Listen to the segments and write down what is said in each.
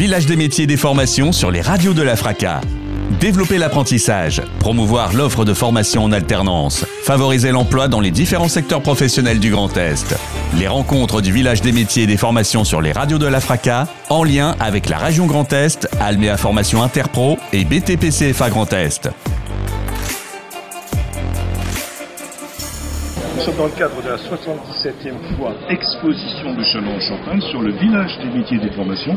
village des métiers et des formations sur les radios de la FRACA. Développer l'apprentissage, promouvoir l'offre de formation en alternance, favoriser l'emploi dans les différents secteurs professionnels du Grand Est. Les rencontres du village des métiers et des formations sur les radios de la FRACA, en lien avec la région Grand Est, Alméa Formation Interpro et BTPCFA Grand Est. Nous sommes dans le cadre de la 77e fois exposition de Châlons-en-Champagne sur le village des métiers et des formations,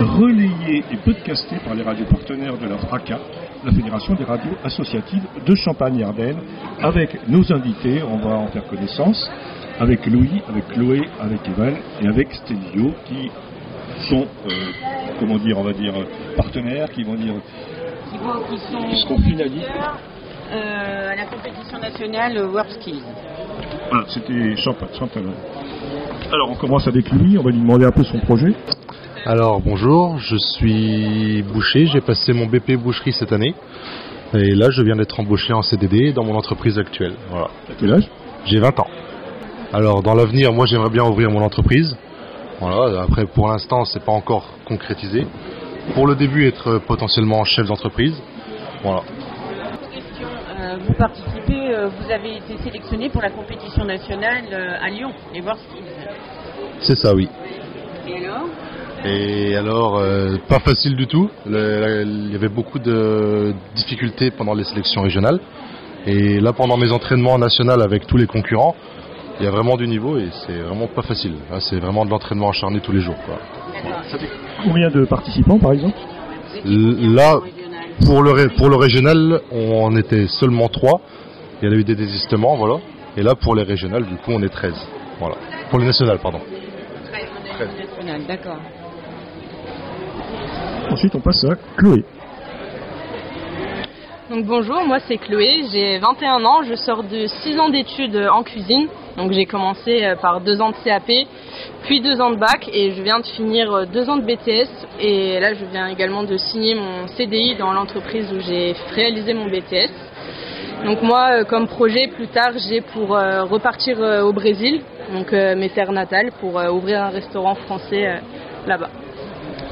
relayé et podcasté par les radios partenaires de la FRACA, la Fédération des radios associatives de Champagne-Ardenne. Avec nos invités, on va en faire connaissance, avec Louis, avec Chloé, avec Evan et avec Stelio, qui sont, euh, comment dire, on va dire, partenaires, qui vont dire, qui, vont- qui sont Qui seront finalistes. euh, à la compétition nationale euh, World Skills. voilà, c'était Champagne, Champagne. Alors on commence avec Louis, on va lui demander un peu son projet. Alors bonjour, je suis boucher, j'ai passé mon BP boucherie cette année et là je viens d'être embauché en CDD dans mon entreprise actuelle. Voilà. À quel âge? J'ai 20 ans. Alors dans l'avenir, moi j'aimerais bien ouvrir mon entreprise. Voilà, après pour l'instant c'est pas encore concrétisé. Pour le début être potentiellement chef d'entreprise. Voilà. Question, euh, vous participez, euh, vous avez été sélectionné pour la compétition nationale euh, à Lyon, les World. C'est ça oui. Et alors? Et alors, euh, pas facile du tout. Le- la- il y avait beaucoup de difficultés pendant les sélections régionales. Et là, pendant mes entraînements nationaux avec tous les concurrents, il y a vraiment du niveau et c'est vraiment pas facile. Là, c'est vraiment de l'entraînement acharné tous les jours. quoi. Combien de participants par exemple? Là, Pour le, ré- pour le régional, on était seulement 3. Il y a eu des désistements, voilà. Et là, pour les régionales, du coup, on est 13. Voilà. Pour les nationales, pardon. Treize, on a une nationale, d'accord. Ensuite on passe à Chloé. Donc bonjour, moi c'est Chloé, j'ai 21 ans, je sors de 6 ans d'études en cuisine. Donc j'ai commencé euh, par 2 ans de CAP, puis 2 ans de bac et je viens de finir 2 ans de BTS et là je viens également de signer mon CDI dans l'entreprise où j'ai réalisé mon BTS. Donc moi euh, comme projet plus tard j'ai pour euh, repartir euh, au Brésil, donc euh, mes terres natales, pour euh, ouvrir un restaurant français euh, là-bas.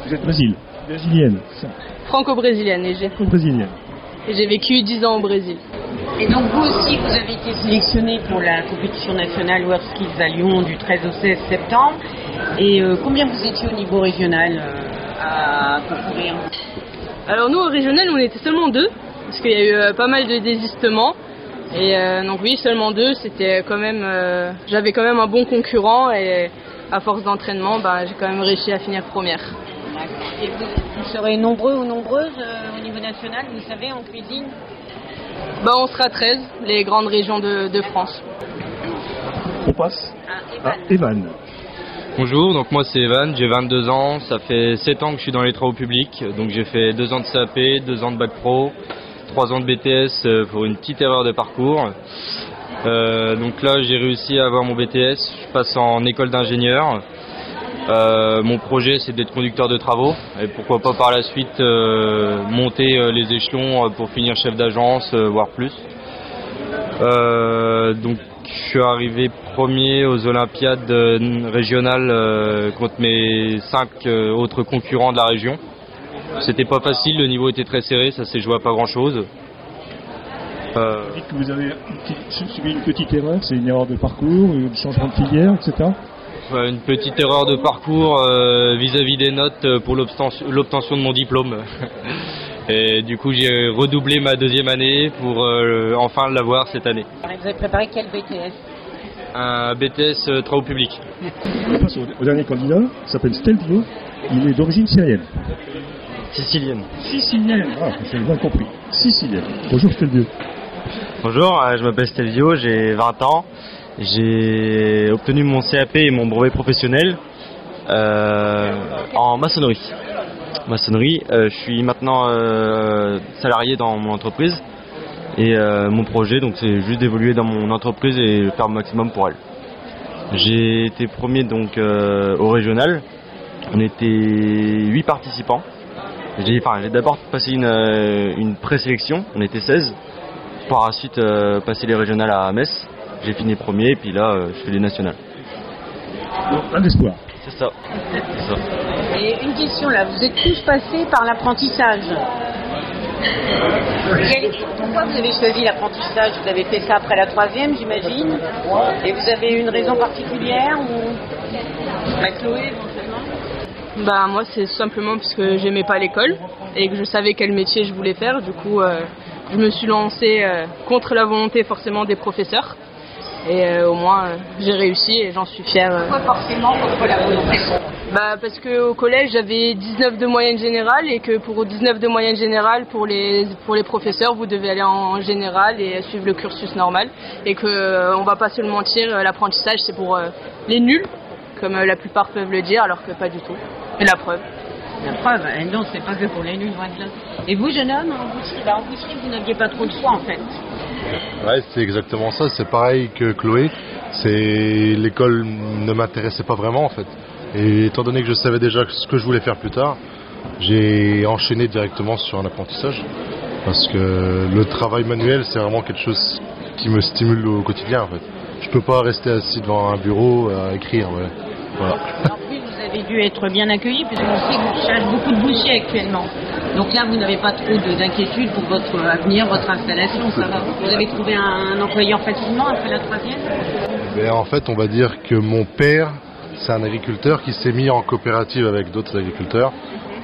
Vous êtes Brésil, brésilienne, ça, Franco-brésilienne et j'ai brésilienne. et j'ai vécu 10 ans au Brésil. Et donc vous aussi, vous avez été sélectionné pour la compétition nationale World Skills à Lyon du 13 au 16 septembre. Et euh, combien vous étiez au niveau régional euh, à concourir? Alors nous au régional on était seulement deux parce qu'il y a eu euh, pas mal de désistements et euh, donc oui seulement deux c'était quand même euh, j'avais quand même un bon concurrent et à force d'entraînement ben, j'ai quand même réussi à finir première. Et vous, vous serez nombreux ou nombreuses euh, au niveau national, vous savez, en cuisine Ben, on sera 13 les grandes régions de, de France. On passe Ah, à Evan. Evan. Bonjour, donc moi c'est Evan, j'ai 22 ans, ça fait 7 ans que je suis dans les travaux publics, donc j'ai fait 2 ans de CAP, 2 ans de bac pro, 3 ans de BTS euh, pour une petite erreur de parcours. Euh, donc là j'ai réussi à avoir mon BTS, je passe en école d'ingénieur. Euh, mon projet c'est d'être conducteur de travaux et pourquoi pas par la suite euh, monter euh, les échelons pour finir chef d'agence, voire plus. Donc je suis arrivé premier aux Olympiades régionales contre mes cinq autres concurrents de la région. C'était pas facile, le niveau était très serré, ça s'est joué à pas grand chose. Vous vous avez subi une petite erreur, c'est une erreur de parcours, un changement de filière, etc. une petite erreur de parcours euh, vis-à-vis des notes euh, pour l'obtention l'obtention de mon diplôme. Et du coup j'ai redoublé ma deuxième année pour euh, enfin l'avoir cette année. Vous avez préparé quel BTS Un BTS euh, travaux publics. On passe au, au dernier candidat, il s'appelle Stelvio, il est d'origine syrienne. Sicilienne. Sicilienne, ah, j'ai bien compris. Sicilienne. Bonjour Stelvio. Bonjour, je m'appelle Stelvio, j'ai 20 ans. J'ai obtenu mon CAP et mon brevet professionnel euh, en maçonnerie. Maçonnerie, euh, je suis maintenant euh, salarié dans mon entreprise et mon projet donc c'est juste d'évoluer dans mon entreprise et faire le maximum pour elle. J'ai été premier donc au régional. On était 8 participants. J'ai d'abord passé une, une présélection, on était 16 par la suite passer les régionales à Metz. J'ai fini premier, puis là, euh, je fais les nationales. Un espoir. C'est ça. C'est ça. Et une question là, vous êtes tous passés par l'apprentissage. Pourquoi vous avez choisi l'apprentissage Vous avez fait ça après la troisième, j'imagine Et vous avez une raison particulière ou La Chloé, éventuellement Bah moi c'est simplement parce que j'aimais pas l'école et que je savais quel métier je voulais faire. Du coup euh, je me suis lancée euh, contre la volonté forcément des professeurs. Et euh, au moins euh, j'ai réussi et j'en suis fière. euh. Pourquoi forcément contre la volonté? Bah parce qu'au collège j'avais 19 de moyenne générale et que pour 19 de moyenne générale pour les pour les professeurs vous devez aller en général et suivre le cursus normal et que on va pas se le mentir l'apprentissage c'est pour euh, les nuls comme la plupart peuvent le dire alors que pas du tout. Et la preuve. La preuve, hein, non, c'est pas que pour les nuls, loin de là. Et vous, jeune homme, en boucherie, bah, en boucherie, vous n'aviez pas trop le choix en fait. Ouais, c'est exactement ça. C'est pareil que Chloé. C'est l'école ne m'intéressait pas vraiment en fait. Et étant donné que je savais déjà ce que je voulais faire plus tard, j'ai enchaîné directement sur un apprentissage parce que le travail manuel c'est vraiment quelque chose qui me stimule au quotidien en fait. Je peux pas rester assis devant un bureau à écrire. ouais. Voilà. Avez dû être bien accueilli, puisque on sait que vous cherchez beaucoup de bouchers actuellement. Donc là, vous n'avez pas trop de- d'inquiétude pour votre avenir, votre installation, ça va. Vous avez trouvé un, un employeur facilement après la troisième Ben, en fait, on va dire que mon père, c'est un agriculteur qui s'est mis en coopérative avec d'autres agriculteurs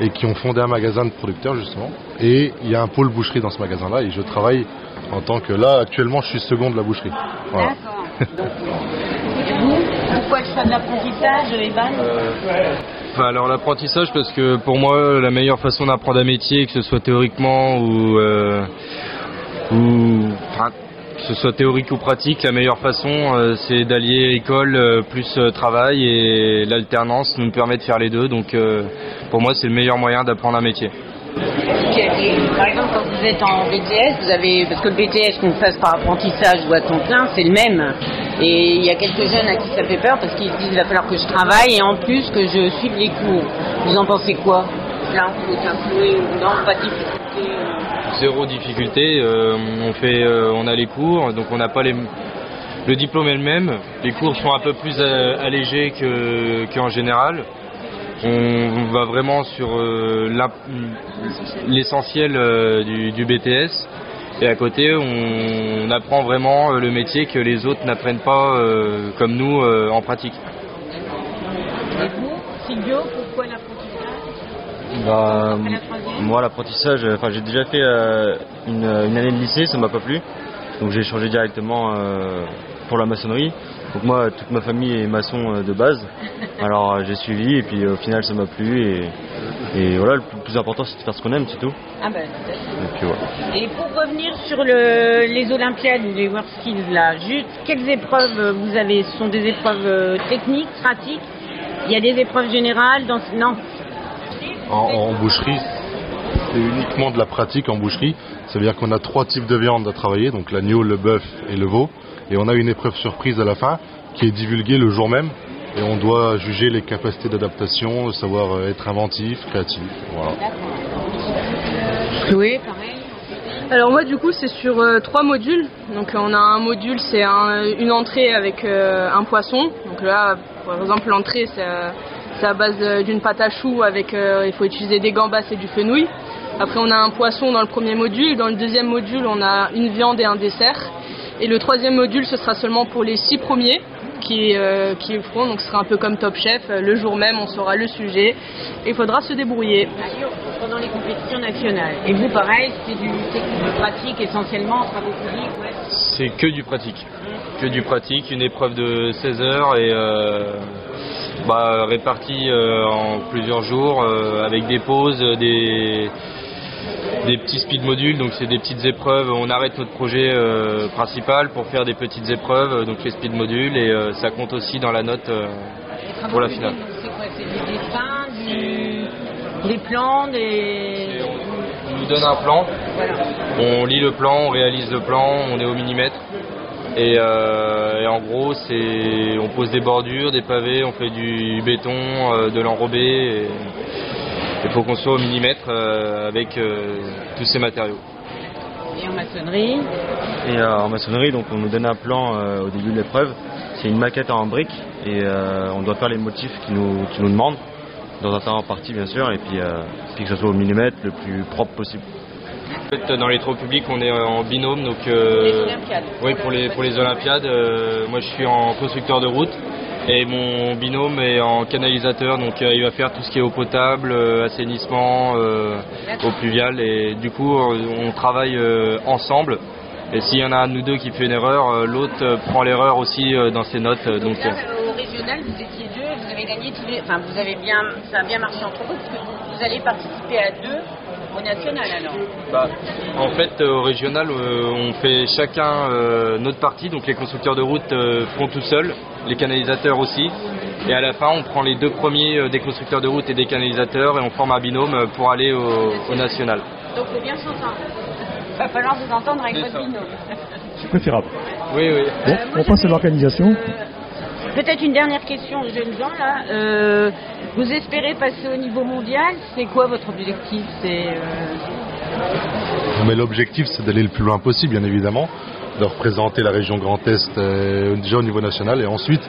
et qui ont fondé un magasin de producteurs justement. Et il y a un pôle boucherie dans ce magasin-là et je travaille en tant que là actuellement je suis second de la boucherie. Voilà. D'accord. Pourquoi le choix de l'apprentissage, Evan alors l'apprentissage parce que pour moi la meilleure façon d'apprendre un métier que ce soit théoriquement ou euh, que ce soit théorique ou pratique la meilleure façon euh, c'est d'allier école euh, plus euh, travail et l'alternance nous permet de faire les deux donc pour moi c'est le meilleur moyen d'apprendre un métier. Par exemple, quand vous êtes en BTS, vous avez, parce que le BTS qu'on fasse par apprentissage ou à temps plein, c'est le même. Et il y a quelques jeunes à qui ça fait peur parce qu'ils se disent il va falloir que je travaille et en plus que je suive les cours. Vous en pensez quoi? Là, ou non Pas de difficulté euh, Zéro difficulté, euh, on fait, euh, on a les cours, donc on n'a pas les, le diplôme est le même. Les cours sont un peu plus allégés que qu'en général. On, va vraiment sur euh, l'essentiel euh, du, du BTS. Et à côté, on, on apprend vraiment euh, le métier que les autres n'apprennent pas euh, comme nous euh, en pratique. Et vous, Silvio, pourquoi l'apprentissage? Bah, moi, l'apprentissage, enfin, j'ai déjà fait euh, une, une année de lycée, ça m'a pas plu. Donc, j'ai changé directement euh, pour la maçonnerie. Donc, moi, toute ma famille est maçon euh, de base. Alors, euh, j'ai suivi et puis euh, au final, ça m'a plu. Et, et voilà, le plus, important, c'est de faire ce qu'on aime, c'est tout. Ah ben, Et puis. Et pour revenir sur le- les Olympiades ou les World Skills, là, juste quelles épreuves vous avez Ce sont des épreuves techniques, pratiques? Il y a des épreuves générales dans... Non? En, en boucherie, c'est uniquement de la pratique en boucherie. Ça veut dire qu'on a trois types de viande à travailler, donc l'agneau, le bœuf et le veau. Et on a une épreuve surprise à la fin qui est divulguée le jour même. Et on doit juger les capacités d'adaptation, savoir euh, être inventif, créatif. Voilà. Chloé, pareil. Alors moi du coup c'est sur euh, trois modules. Donc on a un module c'est un- une entrée avec euh, un poisson. Donc là par exemple l'entrée c'est euh, c'est à base d'une pâte à choux avec euh, il faut utiliser des gambas et du fenouil. Après on a un poisson dans le premier module. Dans le deuxième module on a une viande et un dessert. Et le troisième module ce sera seulement pour les six premiers qui, euh, qui le feront. Donc ce sera un peu comme Top Chef. Euh, Le jour même on saura le sujet et il faudra se débrouiller. Pendant les compétitions nationales. Et vous, pareil, c'est du technique, du pratique essentiellement en travaux publics ouais. C'est que du pratique. Que du pratique, une épreuve de 16 heures et euh, bah, répartie euh, en plusieurs jours euh, avec des pauses, des, des petits speed modules, donc c'est des petites épreuves. On arrête notre projet euh, principal pour faire des petites épreuves, euh, donc les speed modules, et euh, ça compte aussi dans la note pour la finale. C'est quoi C'est du dessin, du... des plans, des... On nous donne un plan, Voilà. on lit le plan, on réalise le plan, on est au millimètre. Et, euh, et en gros, c'est, on pose des bordures, des pavés, on fait du béton, euh, de l'enrobé. et Il faut qu'on soit au millimètre euh, avec euh, tous ces matériaux. Et en maçonnerie Et euh, en maçonnerie, donc on nous donne un plan euh, au début de l'épreuve. C'est une maquette en briques et euh, on doit faire les motifs qu'ils nous, qu'ils nous demandent. dans un terrain parti bien sûr, et puis, puis que ce soit au millimètre le plus propre possible. Dans les travaux publics, on est en binôme, donc euh, oui pour les pour les Olympiades. euh, moi, je suis en constructeur de route et mon binôme est en canalisateur, donc euh, il va faire tout ce qui est eau potable, euh, assainissement, euh, eau pluviale, et du coup, on travaille ensemble. Et s'il y en a un de nous deux qui fait une erreur, l'autre prend l'erreur aussi dans ses notes. donc, Là, au régional, vous étiez deux, vous avez gagné tous les... Enfin, vous avez bien... Ça a bien marché entre vous, parce que vous, vous allez participer à deux au national, alors. Bah, en fait, au régional, on fait chacun notre partie. Donc les constructeurs de route font tout seuls, les canalisateurs aussi. Et à la fin, on prend les deux premiers euh, des constructeurs de route et des canalisateurs et on forme un binôme euh, pour aller au, au national. Donc, faut bien s'entendre. Va falloir vous entendre avec votre binôme. C'est préférable. Oui, oui. Bon, Euh, moi, on passe à l'organisation. euh, Peut-être une dernière question aux jeunes gens là. Euh, vous espérez passer au niveau mondial? C'est quoi votre objectif? C'est euh, Mais l'objectif, c'est d'aller le plus loin possible, bien évidemment, de représenter la région Grand Est euh, déjà au niveau national et ensuite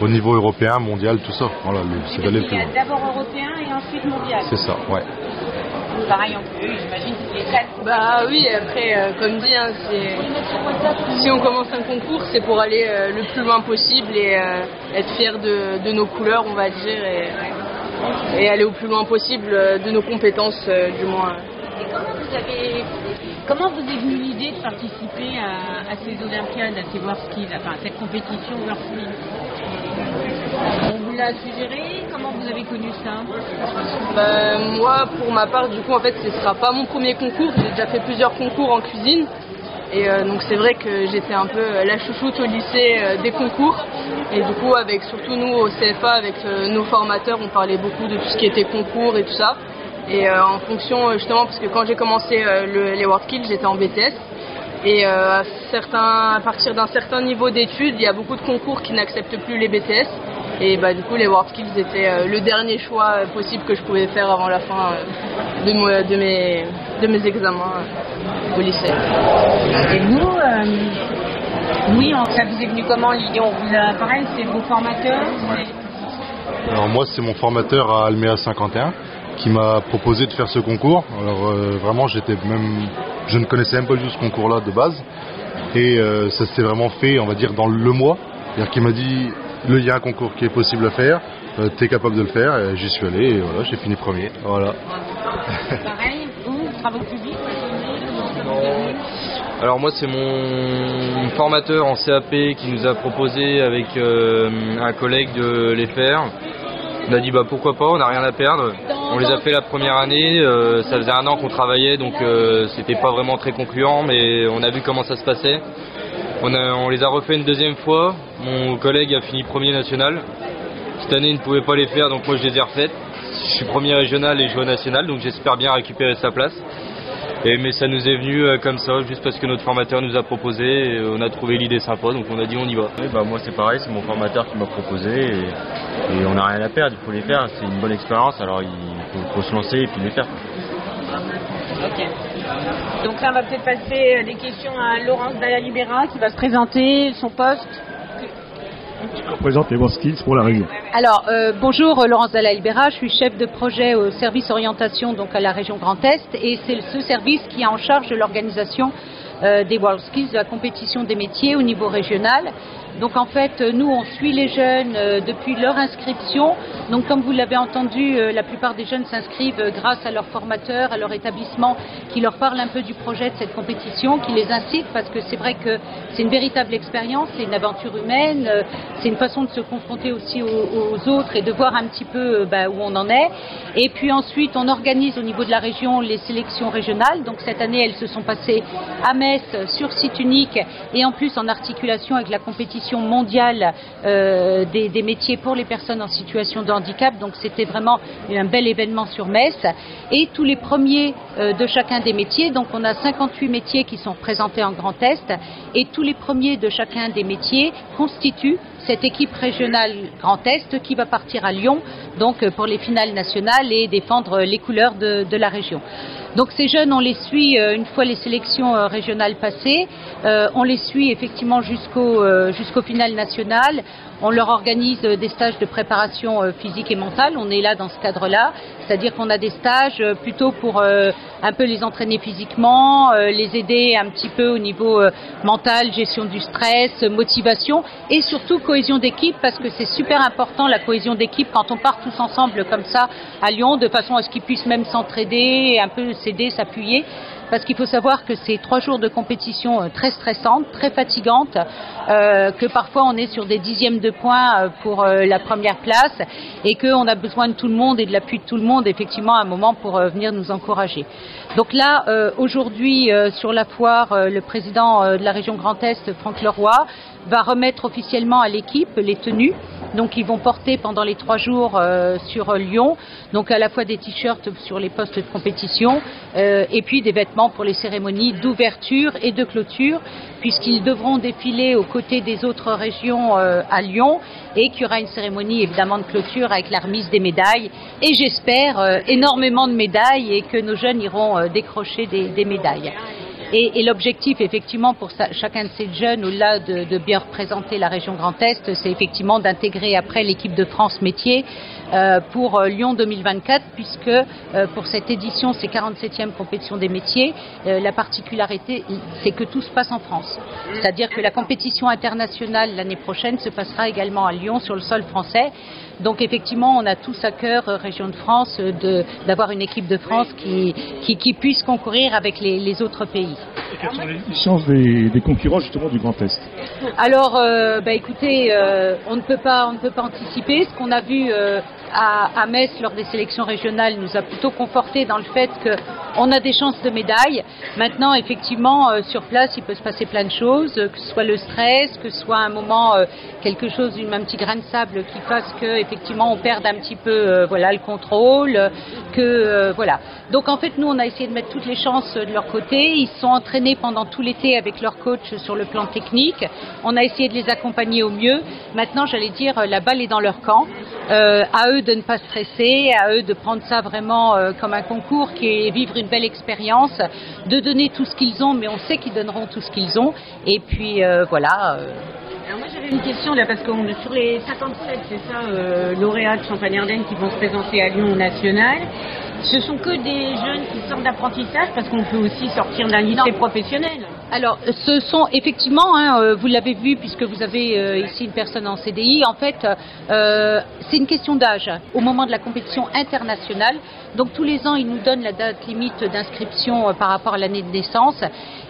au niveau européen, mondial, tout ça. Voilà, c'est d'aller plus loin. d'abord européen et ensuite mondial. C'est ça, ouais. Pareil en plus, j'imagine que les quatre. Bah oui, après, euh, comme dit, hein, si on commence un concours, c'est pour aller euh, le plus loin possible et euh, être fier de, de nos couleurs, on va dire, et, et aller au plus loin possible euh, de nos compétences, euh, du moins. Et comment vous avez, comment vous est venue l'idée de participer à, ces Olympiades, à ces World enfin à cette compétition World On vous l'a suggéré Comment vous avez connu ça Bah, moi, pour ma part, du coup, en fait, ce sera pas mon premier concours. J'ai déjà fait plusieurs concours en cuisine. Et euh, donc c'est vrai que j'étais un peu euh, la chouchoute au lycée euh, des concours. Et du coup, avec surtout nous au CFA, avec nos formateurs, on parlait beaucoup de tout ce qui était concours et tout ça. Et euh, en fonction, euh, justement, parce que quand j'ai commencé euh, le- les World Skills, j'étais en BTS. Et euh, à, certains, à partir d'un certain niveau d'études, il y a beaucoup de concours qui n'acceptent plus les BTS. Et bah, du coup, les World Skills étaient euh, le dernier choix possible que je pouvais faire avant la fin euh, de, mo- de mes, de mes examens euh, au lycée. Et vous, euh, oui, ça vous est venu comment l'idée On vous a, pareil, c'est vos formateurs Alors moi, c'est mon formateur à Almea 51 qui m'a proposé de faire ce concours. Alors euh, vraiment, j'étais même, je ne connaissais même pas du tout ce concours-là de base. Et euh, ça s'est vraiment fait, on va dire, dans le mois. C'est-à-dire qu'il m'a dit, le- il y a un concours qui est possible à faire, euh, t'es capable de le faire. Et J'y suis allé et voilà, j'ai fini premier. Voilà. Pareil, vous, travaux publics, Alors moi c'est mon formateur en CAP qui nous a proposé avec euh, un collègue de les faire. On a dit bah pourquoi pas, on n'a rien à perdre. On les a fait la première année, euh, ça faisait un an qu'on travaillait donc euh, c'était pas vraiment très concluant mais on a vu comment ça se passait. On, a- on les a refait une deuxième fois, mon collègue a fini premier national. Cette année il ne pouvait pas les faire donc moi je les ai refaites. Je suis premier régional et je joue au national donc j'espère bien récupérer sa place. Et, mais ça nous est venu euh, comme ça, juste parce que notre formateur nous a proposé, et on a trouvé l'idée sympa, donc on a dit on y va. Oui, bah, moi c'est pareil, c'est mon formateur qui m'a proposé et, et on n'a rien à perdre, il faut les faire, c'est une bonne expérience, alors il faut, faut se lancer et puis les faire. Ok. Donc là, on va peut-être passer euh, les questions à Laurence Dalla Libera qui va se présenter, son poste. Les Skills pour la région. Alors, euh, bonjour euh, Laurence Dalla Libera, je suis chef de projet au service orientation donc à la région Grand Est et c'est ce service qui est en charge de l'organisation euh, des World Skills, de la compétition des métiers au niveau régional. Donc en fait, euh, nous on suit les jeunes euh, depuis leur inscription. Donc comme vous l'avez entendu, euh, la plupart des jeunes s'inscrivent grâce à leur formateur, à leur établissement qui leur parle un peu du projet de cette compétition, qui les incite parce que c'est vrai que c'est une véritable expérience, c'est une aventure humaine, c'est une façon de se confronter aussi aux, autres et de voir un petit peu bah, où on en est. Et puis ensuite, on organise au niveau de la région les sélections régionales. Donc cette année, elles se sont passées à Metz sur site unique et en plus en articulation avec la compétition mondiale euh, des, métiers pour les personnes en situation de handicap. Donc c'était vraiment un bel événement sur Metz. Et tous les premiers euh, de chacun des métiers, donc on a 58 métiers qui sont présentés en Grand Est, et tous les premiers de chacun des métiers constituent cette équipe régionale Grand Est qui va partir à Lyon donc euh, pour les finales nationales et défendre les couleurs de la région. Donc ces jeunes, on les suit une fois les sélections régionales passées, on les suit effectivement jusqu'au jusqu'au final national. On leur organise des stages de préparation physique et mentale. On est là dans ce cadre-là, c'est-à-dire qu'on a des stages plutôt pour un peu les entraîner physiquement, les aider un petit peu au niveau mental, gestion du stress, motivation et surtout cohésion d'équipe parce que c'est super important la cohésion d'équipe quand on part tous ensemble comme ça à Lyon de façon à ce qu'ils puissent même s'entraider, un peu s'appuyer parce qu'il faut savoir que c'est trois jours de compétition euh, très stressantes, très fatigantes, euh, que parfois on est sur des dixièmes de points euh, pour la première place et qu'on a besoin de tout le monde et de l'appui de tout le monde effectivement à un moment pour venir nous encourager. Donc là, aujourd'hui, sur la foire, le président de la région Grand Est, Franck Leroy, va remettre officiellement à l'équipe les tenues. Donc ils vont porter pendant les trois jours euh, sur Lyon, donc à la fois des t-shirts sur les postes de compétition euh, et puis des vêtements pour les cérémonies d'ouverture et de clôture, puisqu'ils devront défiler aux côtés des autres régions euh, à Lyon et qu'il y aura une cérémonie évidemment de clôture avec la remise des médailles et j'espère énormément de médailles et que nos jeunes iront décrocher des médailles. Et, l'objectif, effectivement, pour chacun de ces jeunes, au-delà de, bien représenter la région Grand Est, c'est effectivement d'intégrer après l'équipe de France métier euh, pour euh, Lyon 2024, puisque euh, pour cette édition, c'est 47e compétition des métiers, la particularité, c'est que tout se passe en France. C'est-à-dire que la compétition internationale l'année prochaine se passera également à Lyon sur le sol français. Donc effectivement, on a tous à cœur, région de France, d'avoir une équipe de France qui, qui, puisse concourir avec les, autres pays. Et quelles sont les chances des, concurrents justement du Grand Est Alors, bah, écoutez, on ne peut pas, on ne peut pas anticiper. Ce qu'on a vu à, Metz lors des sélections régionales nous a plutôt conforté dans le fait qu'on a des chances de médaille. Maintenant, effectivement, euh, sur place, il peut se passer plein de choses, que ce soit le stress, que ce soit un moment, euh, quelque chose, un petit grain de sable qui fasse que, effectivement, on perde un petit peu, euh, voilà, le contrôle, que, voilà. Donc, en fait, nous, on a essayé de mettre toutes les chances de leur côté. Ils sont entraînés pendant tout l'été avec leur coach sur le plan technique. On a essayé de les accompagner au mieux. Maintenant, j'allais dire, la balle est dans leur camp. à eux de ne pas stresser, à eux de prendre ça vraiment euh, comme un concours qui est vivre une belle expérience, de donner tout ce qu'ils ont, mais on sait qu'ils donneront tout ce qu'ils ont. Et puis euh, voilà. Euh. Alors moi j'avais une question là parce que sur les 57, c'est ça, lauréats de Champagne-Ardenne qui vont se présenter à Lyon national. Ce sont que des jeunes qui sortent d'apprentissage parce qu'on peut aussi sortir d'un lycée professionnel. Alors, ce sont effectivement, hein, euh, vous l'avez vu puisque vous avez euh, ici une personne en CDI, en fait, euh, c'est une question d'âge. Au moment de la compétition internationale, donc tous les ans, ils nous donnent la date limite d'inscription par rapport à l'année de naissance.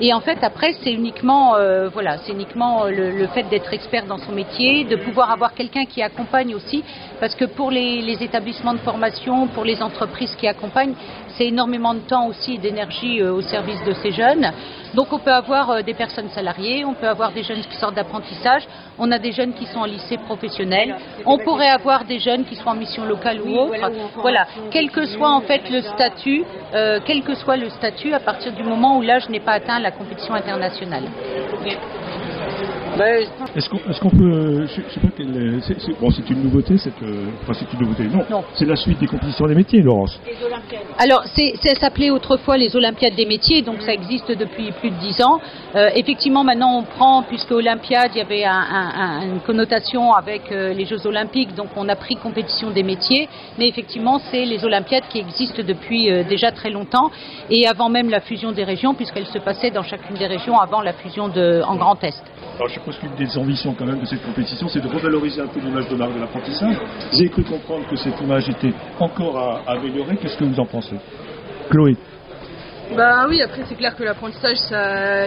Et en fait, après, c'est uniquement, voilà, c'est uniquement le, fait d'être expert dans son métier, de pouvoir avoir quelqu'un qui accompagne aussi, parce que pour les, les établissements de formation, pour les entreprises qui accompagnent, c'est énormément de temps aussi et d'énergie au service de ces jeunes. Donc on peut avoir euh, des personnes salariées, on peut avoir des jeunes qui sortent d'apprentissage, on a des jeunes qui sont en lycée professionnel, on pourrait avoir des jeunes qui sont en mission locale ou autre. Voilà, quel que soit en fait le statut, euh, quel que soit le statut, à partir du moment où l'âge n'est pas atteint la compétition internationale. Est-ce qu'on peut. Je, sais pas quelle. C'est, bon, c'est une nouveauté, cette. Euh, enfin, c'est une nouveauté. Non, c'est la suite des compétitions des métiers, Laurence. Alors, c'est, ça s'appelait autrefois les Olympiades des métiers, donc ça existe depuis plus de dix ans. Euh, effectivement, maintenant, on prend, puisque Olympiade, il y avait une connotation avec euh, les Jeux Olympiques, donc on a pris compétition des métiers. Mais effectivement, c'est les Olympiades qui existent depuis déjà très longtemps et avant même la fusion des régions, puisqu'elles se passaient dans chacune des régions avant la fusion de, en Grand Est. Alors, je suppose qu'une des ambitions quand même de cette compétition, c'est de revaloriser un peu l'image de marque de l'apprentissage. J'ai cru comprendre que cette image était encore à, améliorer. Qu'est-ce que vous en pensez? Chloé bah oui, après c'est clair que l'apprentissage,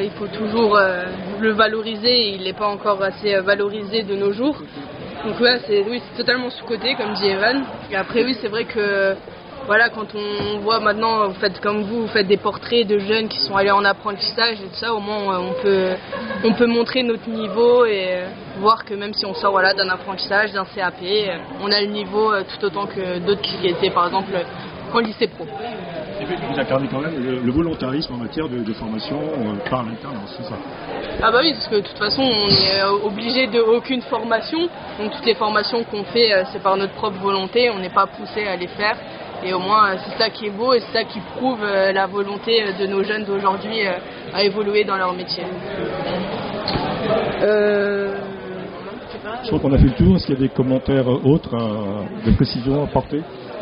il faut toujours euh, le valoriser. Il n'est pas encore assez euh, valorisé de nos jours. Donc ouais, c'est oui, c'est totalement sous-côté, comme dit Evan. Et après oui, c'est vrai que voilà, quand on voit maintenant, vous faites comme vous, vous faites des portraits de jeunes qui sont allés en apprentissage et tout ça, au moins on peut, on peut montrer notre niveau et voir que même si on sort voilà, d'un apprentissage, d'un CAP, on a le niveau euh, tout autant que d'autres qui étaient par exemple en lycée pro. Et puis vous incarnez quand même le, volontarisme en matière de, formation euh, par l'alternance, c'est ça? Ah bah oui, parce que de toute façon on est euh, obligé de aucune formation, donc toutes les formations qu'on fait c'est par notre propre volonté, on n'est pas poussé à les faire Et au moins, c'est ça qui est beau et c'est ça qui prouve la volonté de nos jeunes d'aujourd'hui à évoluer dans leur métier. Je crois qu'on a fait le tour. Est-ce qu'il y a des commentaires autres, des précisions à apporter?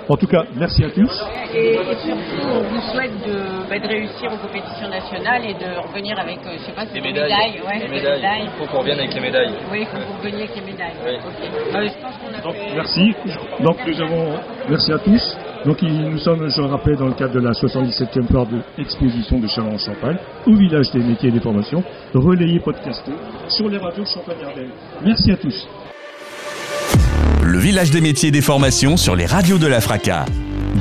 En tout cas, merci à tous. Et, surtout, on vous souhaite de, bah, de, réussir aux compétitions nationales et de revenir avec, euh, je sais pas, des médailles. médailles. Ouais, des médailles. médailles. Il faut qu'on revienne avec les médailles. Oui, il faut qu'on revienne avec les médailles. Oui. Euh, je pense qu'on a Donc, fait... Merci. Donc, nous avons, merci à tous. Donc, nous sommes, je le rappelle, dans le cadre de la 77e part de exposition de Châlons-en-Champagne, au village des métiers et des formations, relayé, podcasté sur les radios Champagne-Ardenne. Merci à tous le village des métiers et des formations sur les radios de la FRACA.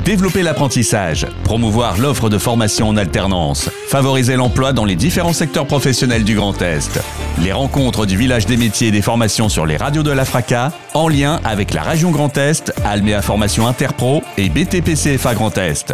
Développer l'apprentissage, promouvoir l'offre de formation en alternance, favoriser l'emploi dans les différents secteurs professionnels du Grand Est. Les rencontres du village des métiers et des formations sur les radios de la FRACA, en lien avec la région Grand Est, Almea Formation Interpro et BTPCFA Grand Est.